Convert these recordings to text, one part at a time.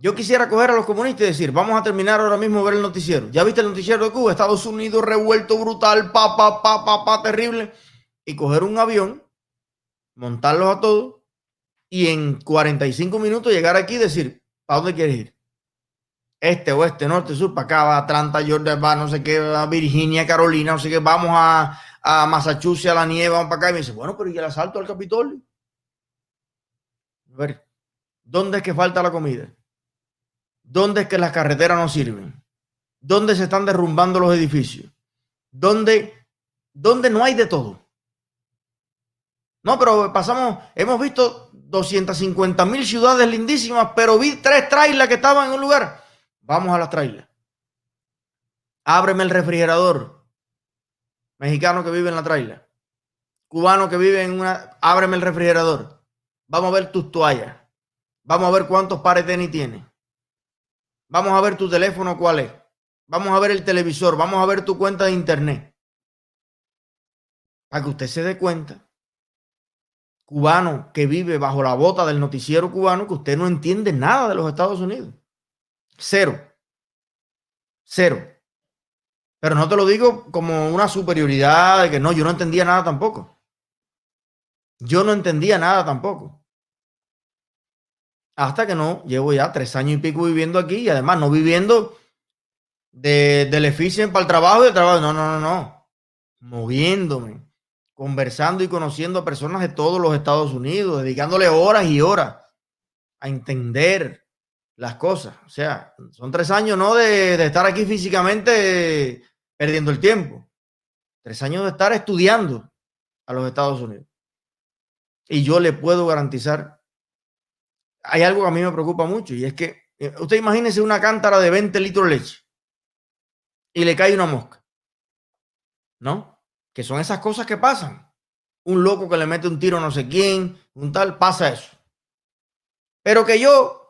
Yo quisiera coger a los comunistas y decir, vamos a terminar ahora mismo ver el noticiero. ¿Ya viste el noticiero de Cuba? Estados Unidos revuelto, brutal, pa, pa, pa, pa, pa, terrible. Y coger un avión, montarlos a todos y en 45 minutos llegar aquí y decir, ¿para dónde quieres ir? Este, oeste, norte, sur, para acá, va Atlanta, Georgia, va no sé qué, va Virginia, Carolina, no sé qué, vamos a, a Massachusetts, a la nieve, vamos para acá. Y me dice, bueno, pero ¿y el asalto al Capitolio? A ver, ¿dónde es que falta la comida? ¿Dónde es que las carreteras no sirven? ¿Dónde se están derrumbando los edificios? ¿Dónde, dónde no hay de todo? No, pero pasamos, hemos visto 250 mil ciudades lindísimas, pero vi tres trailers que estaban en un lugar. Vamos a las trailers. Ábreme el refrigerador. Mexicano que vive en la trailer. Cubano que vive en una. Ábreme el refrigerador. Vamos a ver tus toallas. Vamos a ver cuántos pares de tenis tienes. Vamos a ver tu teléfono cuál es. Vamos a ver el televisor. Vamos a ver tu cuenta de internet. Para que usted se dé cuenta, cubano que vive bajo la bota del noticiero cubano, que usted no entiende nada de los Estados Unidos. Cero. Cero. Pero no te lo digo como una superioridad de que no, yo no entendía nada tampoco. Yo no entendía nada tampoco hasta que no, llevo ya tres años y pico viviendo aquí y además no viviendo de, del eficien para el trabajo y el trabajo. No, no, no, no. Moviéndome, conversando y conociendo a personas de todos los Estados Unidos, dedicándole horas y horas a entender las cosas. O sea, son tres años no de, de estar aquí físicamente perdiendo el tiempo. Tres años de estar estudiando a los Estados Unidos. Y yo le puedo garantizar hay algo que a mí me preocupa mucho y es que eh, usted imagínese una cántara de 20 litros de leche y le cae una mosca. ¿No? Que son esas cosas que pasan. Un loco que le mete un tiro a no sé quién, un tal, pasa eso. Pero que yo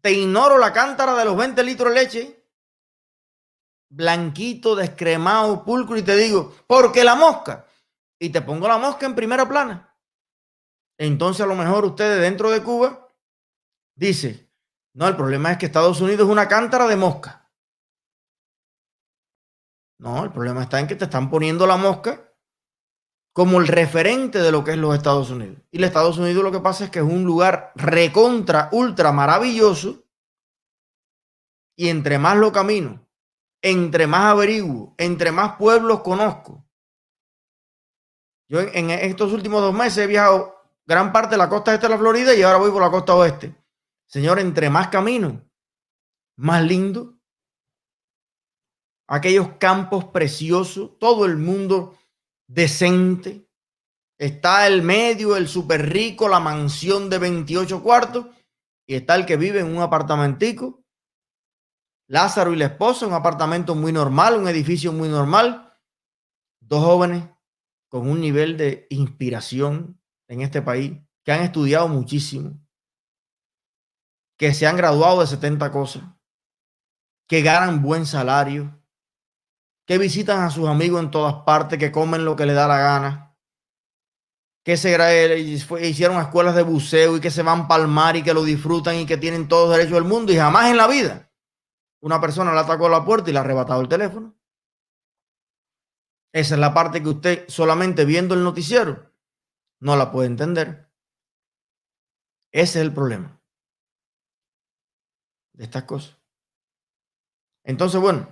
te ignoro la cántara de los 20 litros de leche, blanquito, descremado, pulcro, y te digo, porque la mosca. Y te pongo la mosca en primera plana. Entonces a lo mejor ustedes dentro de Cuba dice, no, el problema es que Estados Unidos es una cántara de mosca. No, el problema está en que te están poniendo la mosca como el referente de lo que es los Estados Unidos. Y los Estados Unidos lo que pasa es que es un lugar recontra, ultra maravilloso. Y entre más lo camino, entre más averiguo, entre más pueblos conozco. Yo en, en estos últimos dos meses he viajado gran parte de la costa este de la Florida y ahora voy por la costa oeste. Señor, entre más camino, más lindo. Aquellos campos preciosos, todo el mundo decente. Está el medio, el súper rico, la mansión de 28 cuartos. Y está el que vive en un apartamentico. Lázaro y la esposa, un apartamento muy normal, un edificio muy normal. Dos jóvenes con un nivel de inspiración en este país, que han estudiado muchísimo, que se han graduado de 70 cosas, que ganan buen salario, que visitan a sus amigos en todas partes, que comen lo que les da la gana, que se hicieron escuelas de buceo y que se van para el mar y que lo disfrutan y que tienen todos los derechos del mundo y jamás en la vida una persona le atacó la puerta y le ha arrebatado el teléfono. Esa es la parte que usted solamente viendo el noticiero no la puede entender. Ese es el problema de estas cosas. Entonces, bueno,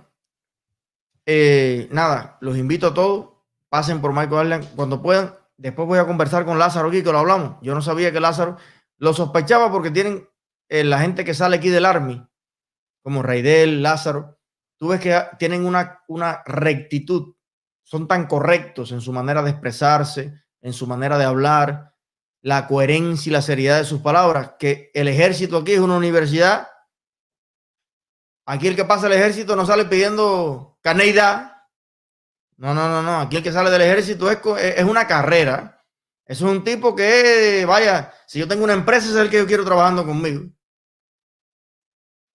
eh, nada, los invito a todos, pasen por Michael Island cuando puedan. Después voy a conversar con Lázaro aquí, que lo hablamos. Yo no sabía que Lázaro lo sospechaba porque tienen eh, la gente que sale aquí del Army, como Raidel, Lázaro. Tú ves que tienen una, una rectitud, son tan correctos en su manera de expresarse, en su manera de hablar, la coherencia y la seriedad de sus palabras, que el ejército aquí es una universidad. Aquí el que pasa el ejército no sale pidiendo caneida. No, no, no, no. Aquí el que sale del ejército es, es una carrera. es un tipo que, vaya, si yo tengo una empresa, es el que yo quiero trabajando conmigo.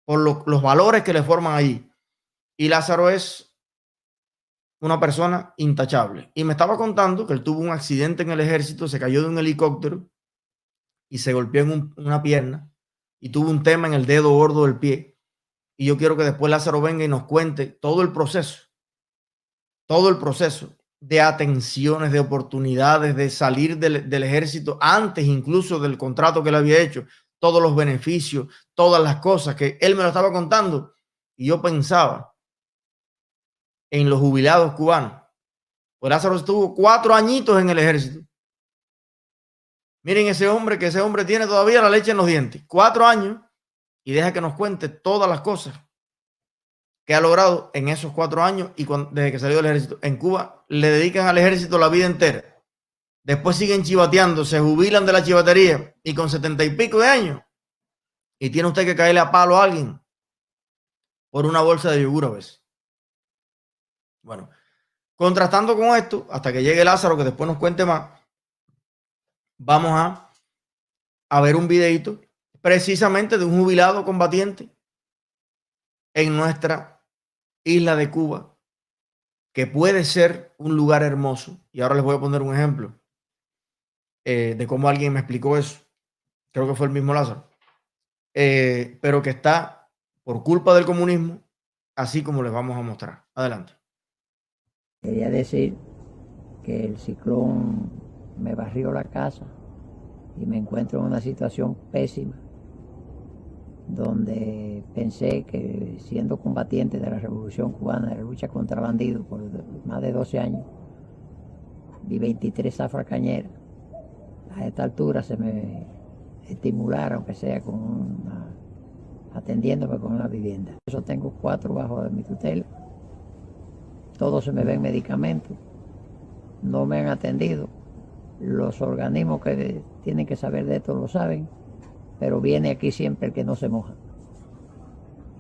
Por los valores que le forman allí. Y Lázaro es una persona intachable. Y me estaba contando que él tuvo un accidente en el ejército, se cayó de un helicóptero y se golpeó en una pierna y tuvo un tema en el dedo gordo del pie. Y yo quiero que después Lázaro venga y nos cuente todo el proceso, todo el proceso de atenciones, de oportunidades, de salir del, ejército antes incluso del contrato que le había hecho, todos los beneficios, todas las cosas que él me lo estaba contando. Y yo pensaba en los jubilados cubanos. Lázaro estuvo cuatro añitos en el ejército. Miren ese hombre, que ese hombre tiene todavía la leche en los dientes. Cuatro años y deja que nos cuente todas las cosas que ha logrado en esos cuatro años y desde que salió del ejército. En Cuba le dedican al ejército la vida entera. Después siguen chivateando, se jubilan de la chivatería y con setenta y pico de años. Y tiene usted que caerle a palo a alguien por una bolsa de yogur a veces. Bueno, contrastando con esto, hasta que llegue Lázaro, que después nos cuente más, vamos a, ver un videito precisamente de un jubilado combatiente en nuestra isla de Cuba, que puede ser un lugar hermoso. Y ahora les voy a poner un ejemplo eh, de cómo alguien me explicó eso. Creo que fue el mismo Lázaro. Eh, pero que está por culpa del comunismo, así como les vamos a mostrar. Adelante. Quería decir que el ciclón me barrió la casa y me encuentro en una situación pésima, donde pensé que siendo combatiente de la Revolución Cubana, de la lucha contra bandidos por más de 12 años, vi 23 zafras cañeras, a esta altura se me estimulara, aunque sea con una, atendiéndome con una vivienda. Eso tengo cuatro bajo de mi tutela, todos se me ven medicamentos, no me han atendido, los organismos que tienen que saber de esto lo saben, pero viene aquí siempre el que no se moja.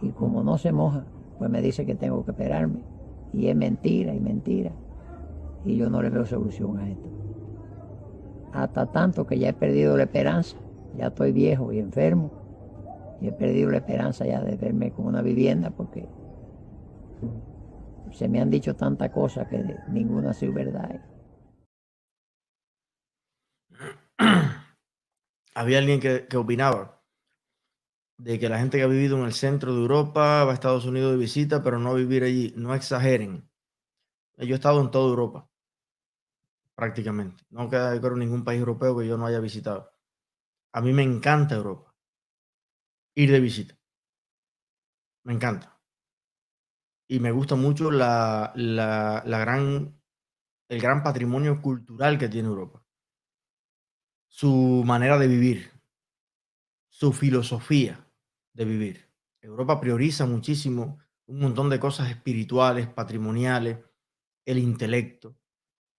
Y como no se moja, pues me dice que tengo que esperarme. Y es mentira y mentira. Y yo no le veo solución a esto. Hasta tanto que ya he perdido la esperanza. Ya estoy viejo y enfermo. Y he perdido la esperanza ya de verme con una vivienda porque se me han dicho tantas cosas que ninguna sido verdad. había alguien que, opinaba de que la gente que ha vivido en el centro de Europa va a Estados Unidos de visita, pero no vivir allí. No exageren. Yo he estado en toda Europa, prácticamente. No queda, yo creo, ningún país europeo que yo no haya visitado. A mí me encanta Europa. Ir de visita. Me encanta. Y me gusta mucho la, la, gran, el gran patrimonio cultural que tiene Europa su manera de vivir, su filosofía de vivir. Europa prioriza muchísimo un montón de cosas espirituales, patrimoniales, el intelecto,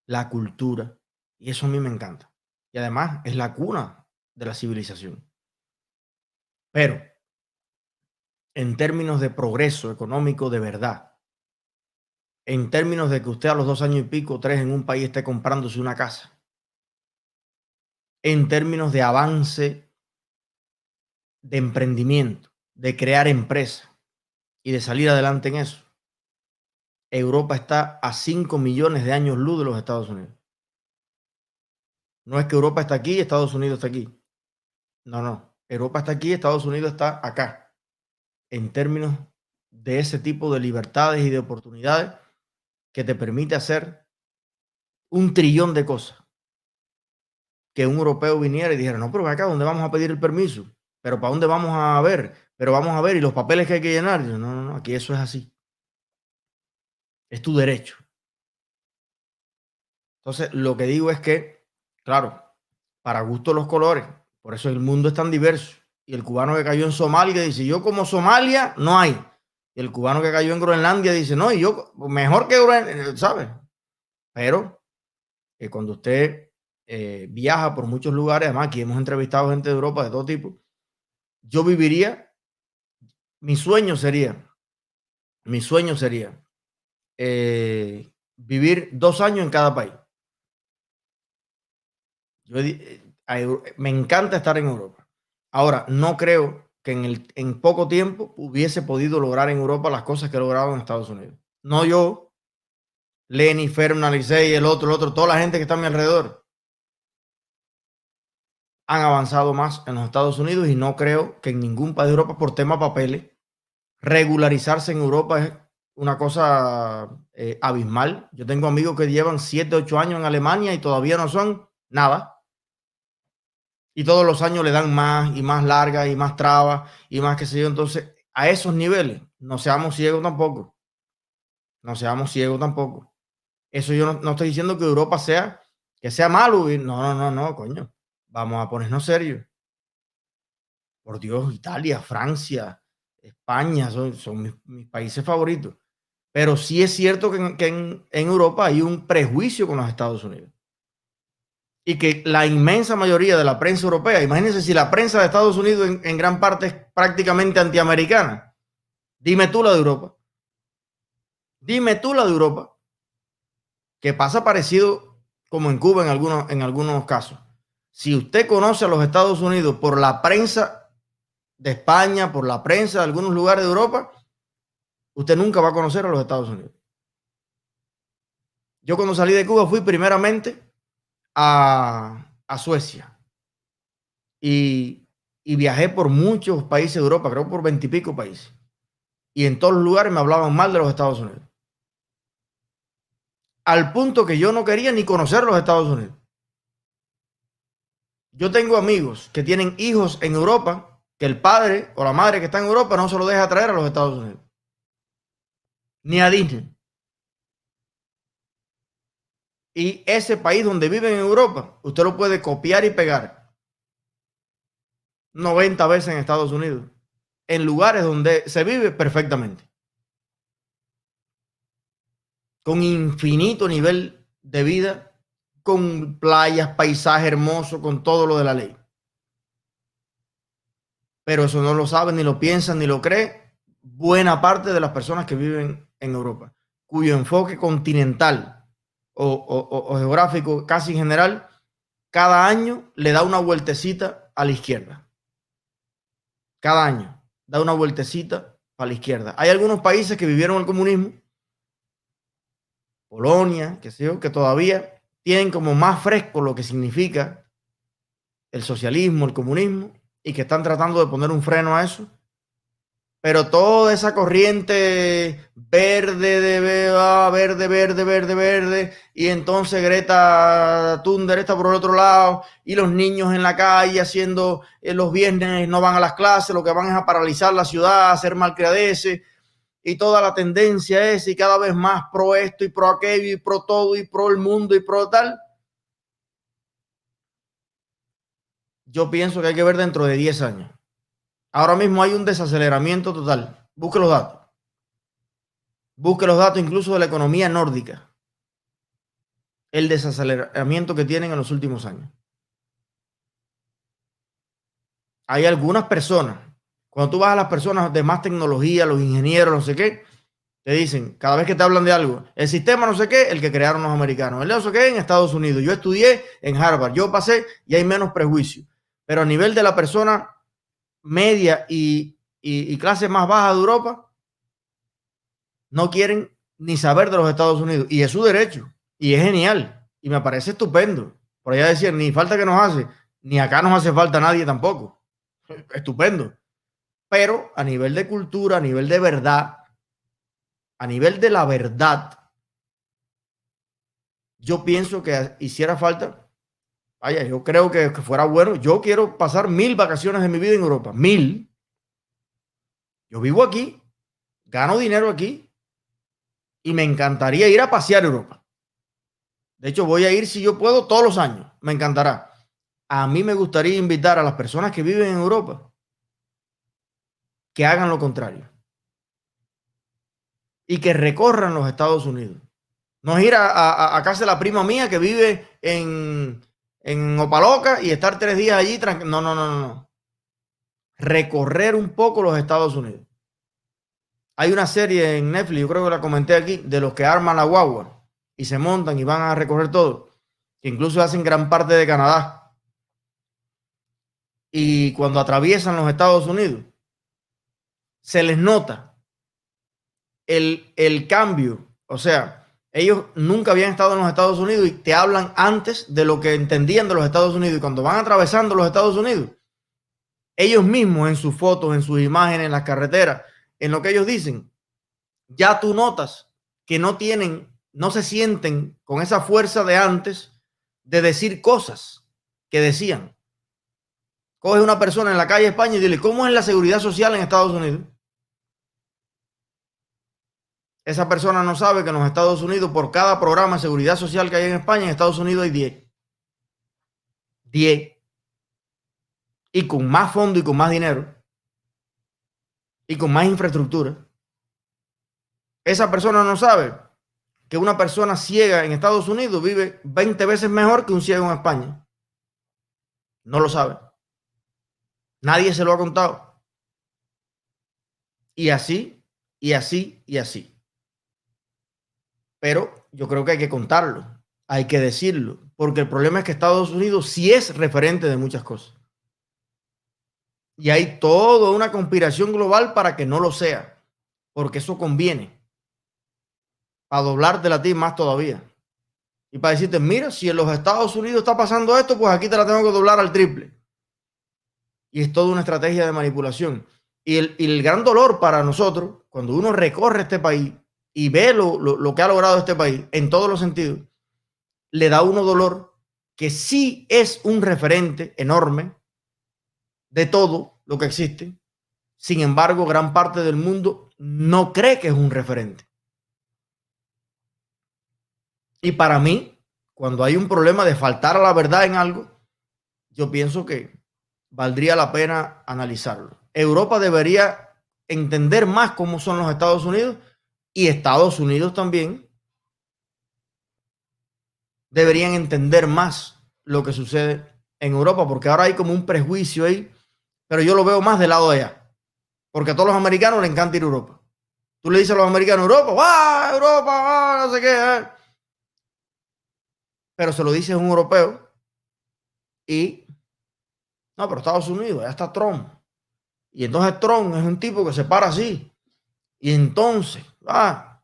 la cultura, y eso a mí me encanta. Y además es la cuna de la civilización. Pero, en términos de progreso económico de verdad, en términos de que usted a los dos años y pico, tres en un país esté comprándose una casa, en términos de avance, de emprendimiento, de crear empresa y de salir adelante en eso. Europa está a 5 millones de años luz de los Estados Unidos. No es que Europa está aquí y Estados Unidos está aquí. No, no. Europa está aquí y Estados Unidos está acá. En términos de ese tipo de libertades y de oportunidades que te permite hacer un trillón de cosas que un europeo viniera y dijera, no, pero acá, ¿dónde vamos a pedir el permiso? ¿Pero para dónde vamos a ver? Pero vamos a ver, ¿y los papeles que hay que llenar? no, no, no, aquí eso es así. Es tu derecho. Entonces, lo que digo es que, claro, para gusto los colores, por eso el mundo es tan diverso. Y el cubano que cayó en Somalia dice, yo como Somalia no hay. Y el cubano que cayó en Groenlandia dice, no, y yo mejor que Groenlandia, ¿sabes? Pero eh, cuando usted eh, viaja por muchos lugares, además aquí hemos entrevistado gente de Europa de todo tipo, yo viviría, mi sueño sería, mi sueño sería eh, vivir dos años en cada país. Eh, me encanta estar en Europa. Ahora, no creo que en, el, en poco tiempo hubiese podido lograr en Europa las cosas que he logrado en Estados Unidos. No yo, Lenny, Fernan, Licey, el otro, el otro, toda la gente que está a mi alrededor han avanzado más en los Estados Unidos y no creo que en ningún país de Europa por tema papeles regularizarse en Europa es una cosa eh, abismal. Yo tengo amigos que llevan 7, 8 años en Alemania y todavía no son nada. Y todos los años le dan más y más largas y más trabas y más que sé yo. Entonces, a esos niveles, no seamos ciegos tampoco. No seamos ciegos tampoco. Eso yo no, estoy diciendo que Europa sea, que sea malo. No, no, no, no, coño. Vamos a ponernos serios. Por Dios, Italia, Francia, España son, mis, países favoritos. Pero sí es cierto que, en, Europa hay un prejuicio con los Estados Unidos. Y que la inmensa mayoría de la prensa europea, imagínense si la prensa de Estados Unidos en, en gran parte es prácticamente antiamericana. Dime tú la de Europa. Dime tú la de Europa. Que pasa parecido como en Cuba en algunos, en algunos casos. Si usted conoce a los Estados Unidos por la prensa de España, por la prensa de algunos lugares de Europa, usted nunca va a conocer a los Estados Unidos. Yo cuando salí de Cuba fui primeramente a, Suecia y, y, viajé por muchos países de Europa, creo por veintipico países. Y en todos los lugares me hablaban mal de los Estados Unidos. Al punto que yo no quería ni conocer los Estados Unidos. Yo tengo amigos que tienen hijos en Europa que el padre o la madre que está en Europa no se lo deja traer a los Estados Unidos. Ni a Disney. Y ese país donde viven en Europa, usted lo puede copiar y pegar 90 veces en Estados Unidos, en lugares donde se vive perfectamente. Con infinito nivel de vida con playas, paisaje hermoso, con todo lo de la ley. Pero eso no lo saben, ni lo piensan, ni lo cree buena parte de las personas que viven en Europa, cuyo enfoque continental o, geográfico casi en general, cada año le da una vueltecita a la izquierda. Cada año da una vueltecita a la izquierda. Hay algunos países que vivieron el comunismo, Polonia, que sé yo, que todavía tienen como más fresco lo que significa el socialismo, el comunismo, y que están tratando de poner un freno a eso. Pero toda esa corriente verde, de verde, verde, verde, verde, y entonces Greta Thunberg está por el otro lado, y los niños en la calle haciendo eh, los viernes no van a las clases, lo que van es a paralizar la ciudad, a hacer malcriadeces, y toda la tendencia es y cada vez más pro esto y pro aquello y pro todo y pro el mundo y pro tal. Yo pienso que hay que ver dentro de 10 años. Ahora mismo hay un desaceleramiento total. Busque los datos. Busque los datos incluso de la economía nórdica. El desaceleramiento que tienen en los últimos años. Hay algunas personas cuando tú vas a las personas de más tecnología, los ingenieros, no sé qué, te dicen, cada vez que te hablan de algo, el sistema no sé qué, el que crearon los americanos, el no sé qué en Estados Unidos. Yo estudié en Harvard, yo pasé y hay menos prejuicio. Pero a nivel de la persona media y, y clase más baja de Europa, no quieren ni saber de los Estados Unidos. Y es su derecho. Y es genial. Y me parece estupendo. Por allá decir, ni falta que nos hace, ni acá nos hace falta nadie tampoco. Estupendo. Pero a nivel de cultura, a nivel de verdad, a nivel de la verdad, yo pienso que hiciera falta. Vaya, yo creo que, fuera bueno. Yo quiero pasar mil vacaciones de mi vida en Europa. Mil. Yo vivo aquí, gano dinero aquí y me encantaría ir a pasear Europa. De hecho, voy a ir si yo puedo todos los años. Me encantará. A mí me gustaría invitar a las personas que viven en Europa que hagan lo contrario. Y que recorran los Estados Unidos. No es ir a, a, casa de la prima mía que vive en, en Opaloca y estar tres días allí. No, no, no, no. Recorrer un poco los Estados Unidos. Hay una serie en Netflix, yo creo que la comenté aquí, de los que arman la guagua y se montan y van a recorrer todo, que incluso hacen gran parte de Canadá. Y cuando atraviesan los Estados Unidos, se les nota el, el cambio. O sea, ellos nunca habían estado en los Estados Unidos y te hablan antes de lo que entendían de los Estados Unidos. Y cuando van atravesando los Estados Unidos, ellos mismos en sus fotos, en sus imágenes, en las carreteras, en lo que ellos dicen, ya tú notas que no tienen, no se sienten con esa fuerza de antes de decir cosas que decían. Coge una persona en la calle España y dile, ¿cómo es la seguridad social en Estados Unidos? Esa persona no sabe que en los Estados Unidos, por cada programa de seguridad social que hay en España, en Estados Unidos hay 10. 10. Y con más fondo y con más dinero. Y con más infraestructura. Esa persona no sabe que una persona ciega en Estados Unidos vive 20 veces mejor que un ciego en España. No lo sabe. Nadie se lo ha contado. Y así, y así, y así. Pero yo creo que hay que contarlo, hay que decirlo, porque el problema es que Estados Unidos sí es referente de muchas cosas. Y hay toda una conspiración global para que no lo sea, porque eso conviene. Para doblarte la ti más todavía. Y para decirte, mira, si en los Estados Unidos está pasando esto, pues aquí te la tengo que doblar al triple. Y es toda una estrategia de manipulación. Y el, y el gran dolor para nosotros, cuando uno recorre este país, y ve lo, que ha logrado este país en todos los sentidos, le da uno dolor que sí es un referente enorme de todo lo que existe. Sin embargo, gran parte del mundo no cree que es un referente. Y para mí, cuando hay un problema de faltar a la verdad en algo, yo pienso que valdría la pena analizarlo. Europa debería entender más cómo son los Estados Unidos y Estados Unidos también deberían entender más lo que sucede en Europa, porque ahora hay como un prejuicio ahí, pero yo lo veo más del lado de allá, porque a todos los americanos les encanta ir a Europa. Tú le dices a los americanos, Europa, ¡ah, Europa, no sé qué! Eh". Pero se lo dices a un europeo y, no, pero Estados Unidos, allá está Trump. Y entonces Trump es un tipo que se para así. Y entonces, Ah.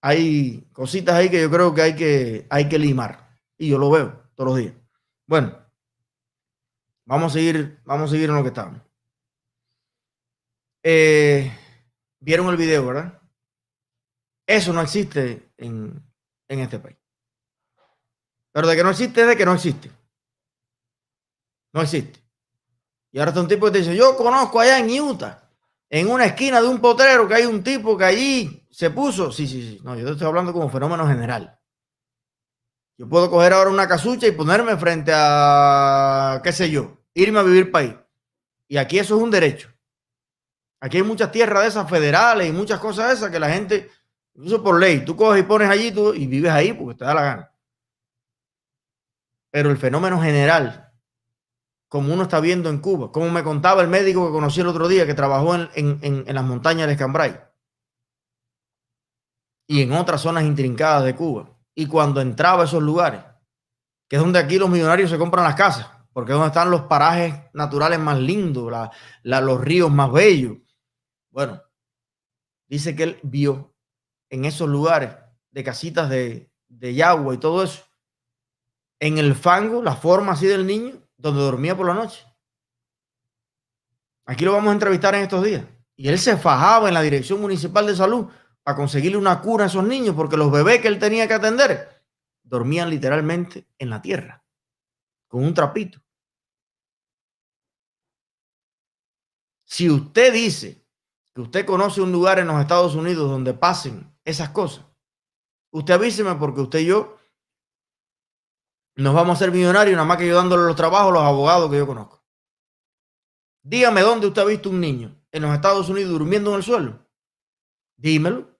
Hay cositas ahí que yo creo que hay que, hay que limar. Y yo lo veo todos los días. Bueno, vamos a seguir, vamos a seguir en lo que estamos. Eh, Vieron el video, ¿verdad? Eso no existe en, en este país. Pero de que no existe es de que no existe. No existe. Y ahora está un tipo que te dice, yo conozco allá en Utah, en una esquina de un potrero, que hay un tipo que allí se puso. Sí, sí, sí. No, yo te estoy hablando como fenómeno general. Yo puedo coger ahora una casucha y ponerme frente a, qué sé yo, irme a vivir país. Y aquí eso es un derecho. Aquí hay muchas tierras de esas federales y muchas cosas de esas que la gente, incluso por ley, tú coges y pones allí tú, y vives ahí porque te da la gana. Pero el fenómeno general como uno está viendo en Cuba, como me contaba el médico que conocí el otro día que trabajó en, las montañas de Escambray y en otras zonas intrincadas de Cuba. Y cuando entraba a esos lugares, que es donde aquí los millonarios se compran las casas, porque es donde están los parajes naturales más lindos, los ríos más bellos. Bueno, dice que él vio en esos lugares de casitas de, de yagua y todo eso, en el fango, la forma así del niño, donde dormía por la noche. Aquí lo vamos a entrevistar en estos días. Y él se fajaba en la Dirección Municipal de Salud para conseguirle una cura a esos niños, porque los bebés que él tenía que atender dormían literalmente en la tierra, con un trapito. Si usted dice que usted conoce un lugar en los Estados Unidos donde pasen esas cosas, usted avíseme porque usted y yo nos vamos a hacer millonarios nada más que yo dándole los trabajos a los abogados que yo conozco. Dígame dónde usted ha visto un niño en los Estados Unidos durmiendo en el suelo. Dímelo.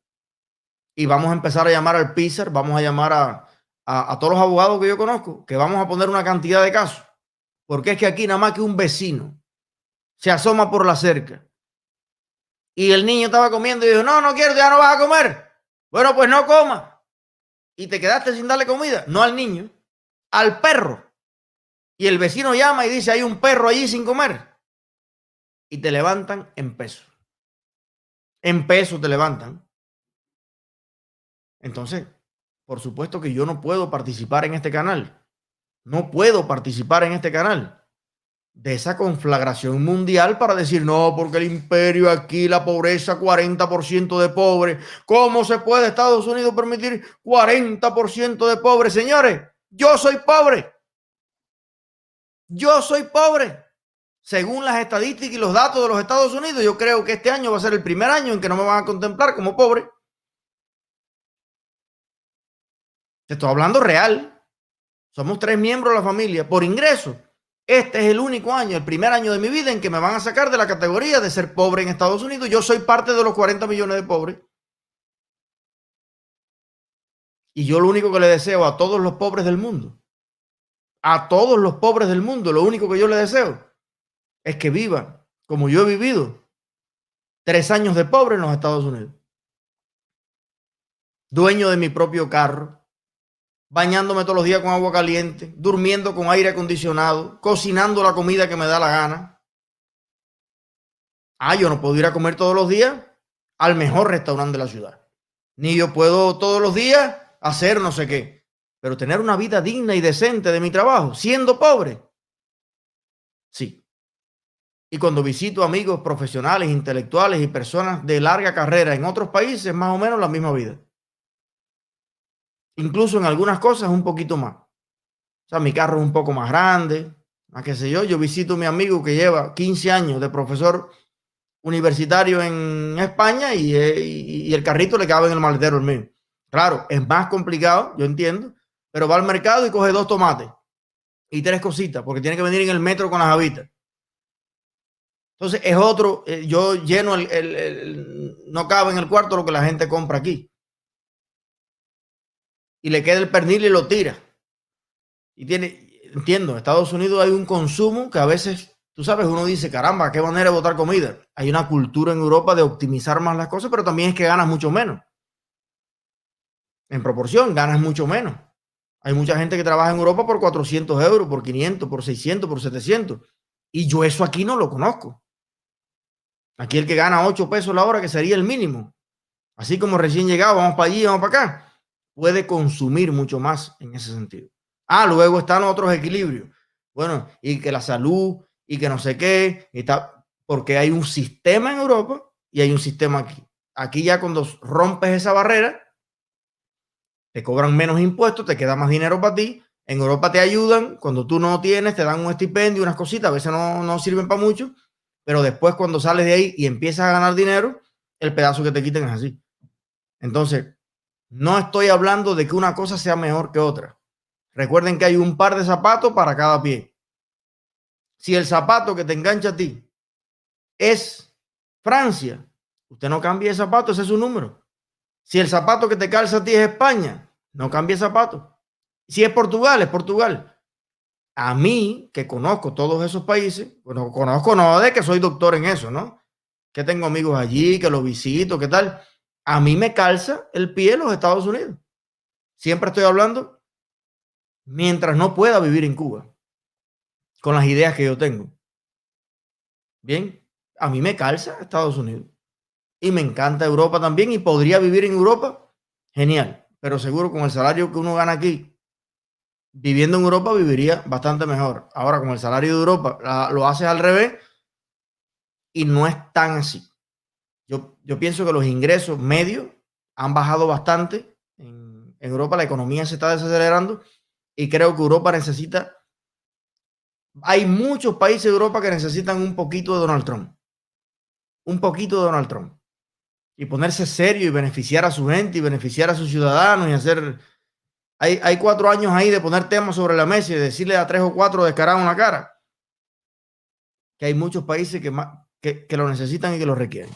Y vamos a empezar a llamar al PISAR, vamos a llamar a, a, todos los abogados que yo conozco, que vamos a poner una cantidad de casos. Porque es que aquí nada más que un vecino se asoma por la cerca. Y el niño estaba comiendo y dijo, no, no quiero, ya no vas a comer. Bueno, pues no coma. Y te quedaste sin darle comida, no al niño al perro. Y el vecino llama y dice, hay un perro allí sin comer. Y te levantan en peso. En pesos te levantan. Entonces, por supuesto que yo no puedo participar en este canal. No puedo participar en este canal de esa conflagración mundial para decir, no, porque el imperio aquí, la pobreza, 40% de pobres. ¿Cómo se puede Estados Unidos permitir 40% de pobres? Señores, yo soy pobre. Yo soy pobre. Según las estadísticas y los datos de los Estados Unidos, yo creo que este año va a ser el primer año en que no me van a contemplar como pobre. Te estoy hablando real. Somos tres miembros de la familia por ingreso. Este es el único año, el primer año de mi vida en que me van a sacar de la categoría de ser pobre en Estados Unidos. Yo soy parte de los 40 millones de pobres. Y yo lo único que le deseo a todos los pobres del mundo, a todos los pobres del mundo, lo único que yo le deseo es que vivan como yo he vivido tres años de pobre en los Estados Unidos. Dueño de mi propio carro, bañándome todos los días con agua caliente, durmiendo con aire acondicionado, cocinando la comida que me da la gana. Ah, yo no puedo ir a comer todos los días al mejor restaurante de la ciudad. Ni yo puedo todos los días hacer no sé qué. Pero tener una vida digna y decente de mi trabajo, siendo pobre. Sí. Y cuando visito amigos profesionales, intelectuales y personas de larga carrera en otros países, más o menos la misma vida incluso en algunas cosas un poquito más. O sea, mi carro es un poco más grande, más que sé yo. Yo visito a mi amigo que lleva 15 años de profesor universitario en España eh, y, el carrito le cabe en el maletero el mío. Claro, es más complicado, yo entiendo, pero va al mercado y coge dos tomates y tres cositas, porque tiene que venir en el metro con las habitas. Entonces es otro, eh, yo lleno el, no cabe en el cuarto lo que la gente compra aquí y le queda el pernil y lo tira. Y tiene, entiendo, en Estados Unidos hay un consumo que a veces, tú sabes, uno dice, caramba, qué manera de botar comida. Hay una cultura en Europa de optimizar más las cosas, pero también es que ganas mucho menos. En proporción, ganas mucho menos. Hay mucha gente que trabaja en Europa por 400 euros, por 500, por 600, por 700. Y yo eso aquí no lo conozco. Aquí el que gana 8 pesos la hora, que sería el mínimo. Así como recién llegado, vamos para allí, vamos para acá puede consumir mucho más en ese sentido. Ah, luego están otros equilibrios. Bueno, y que la salud y que no sé qué, está, porque hay un sistema en Europa y hay un sistema aquí. Aquí ya cuando rompes esa barrera, te cobran menos impuestos, te queda más dinero para ti. En Europa te ayudan, cuando tú no tienes, te dan un estipendio, unas cositas, a veces no, no sirven para mucho, pero después cuando sales de ahí y empiezas a ganar dinero, el pedazo que te quiten es así. Entonces, no estoy hablando de que una cosa sea mejor que otra. Recuerden que hay un par de zapatos para cada pie. Si el zapato que te engancha a ti es Francia, usted no cambie de zapato, ese es su número. Si el zapato que te calza a ti es España, no cambie zapato. Si es Portugal, es Portugal. A mí, que conozco todos esos países, bueno, conozco no de que soy doctor en eso, ¿no? Que tengo amigos allí, que los visito, ¿qué tal? a mí me calza el pie los Estados Unidos. Siempre estoy hablando mientras no pueda vivir en Cuba con las ideas que yo tengo. Bien, a mí me calza Estados Unidos. Y me encanta Europa también y podría vivir en Europa. Genial. Pero seguro con el salario que uno gana aquí, viviendo en Europa viviría bastante mejor. Ahora con el salario de Europa lo haces al revés y no es tan así. Yo, pienso que los ingresos medios han bajado bastante. En, Europa la economía se está desacelerando y creo que Europa necesita... Hay muchos países de Europa que necesitan un poquito de Donald Trump. Un poquito de Donald Trump. Y ponerse serio y beneficiar a su gente y beneficiar a sus ciudadanos y hacer... Hay, hay cuatro años ahí de poner temas sobre la mesa y decirle a tres o cuatro descarados en la cara que hay muchos países que, que, que lo necesitan y que lo requieren.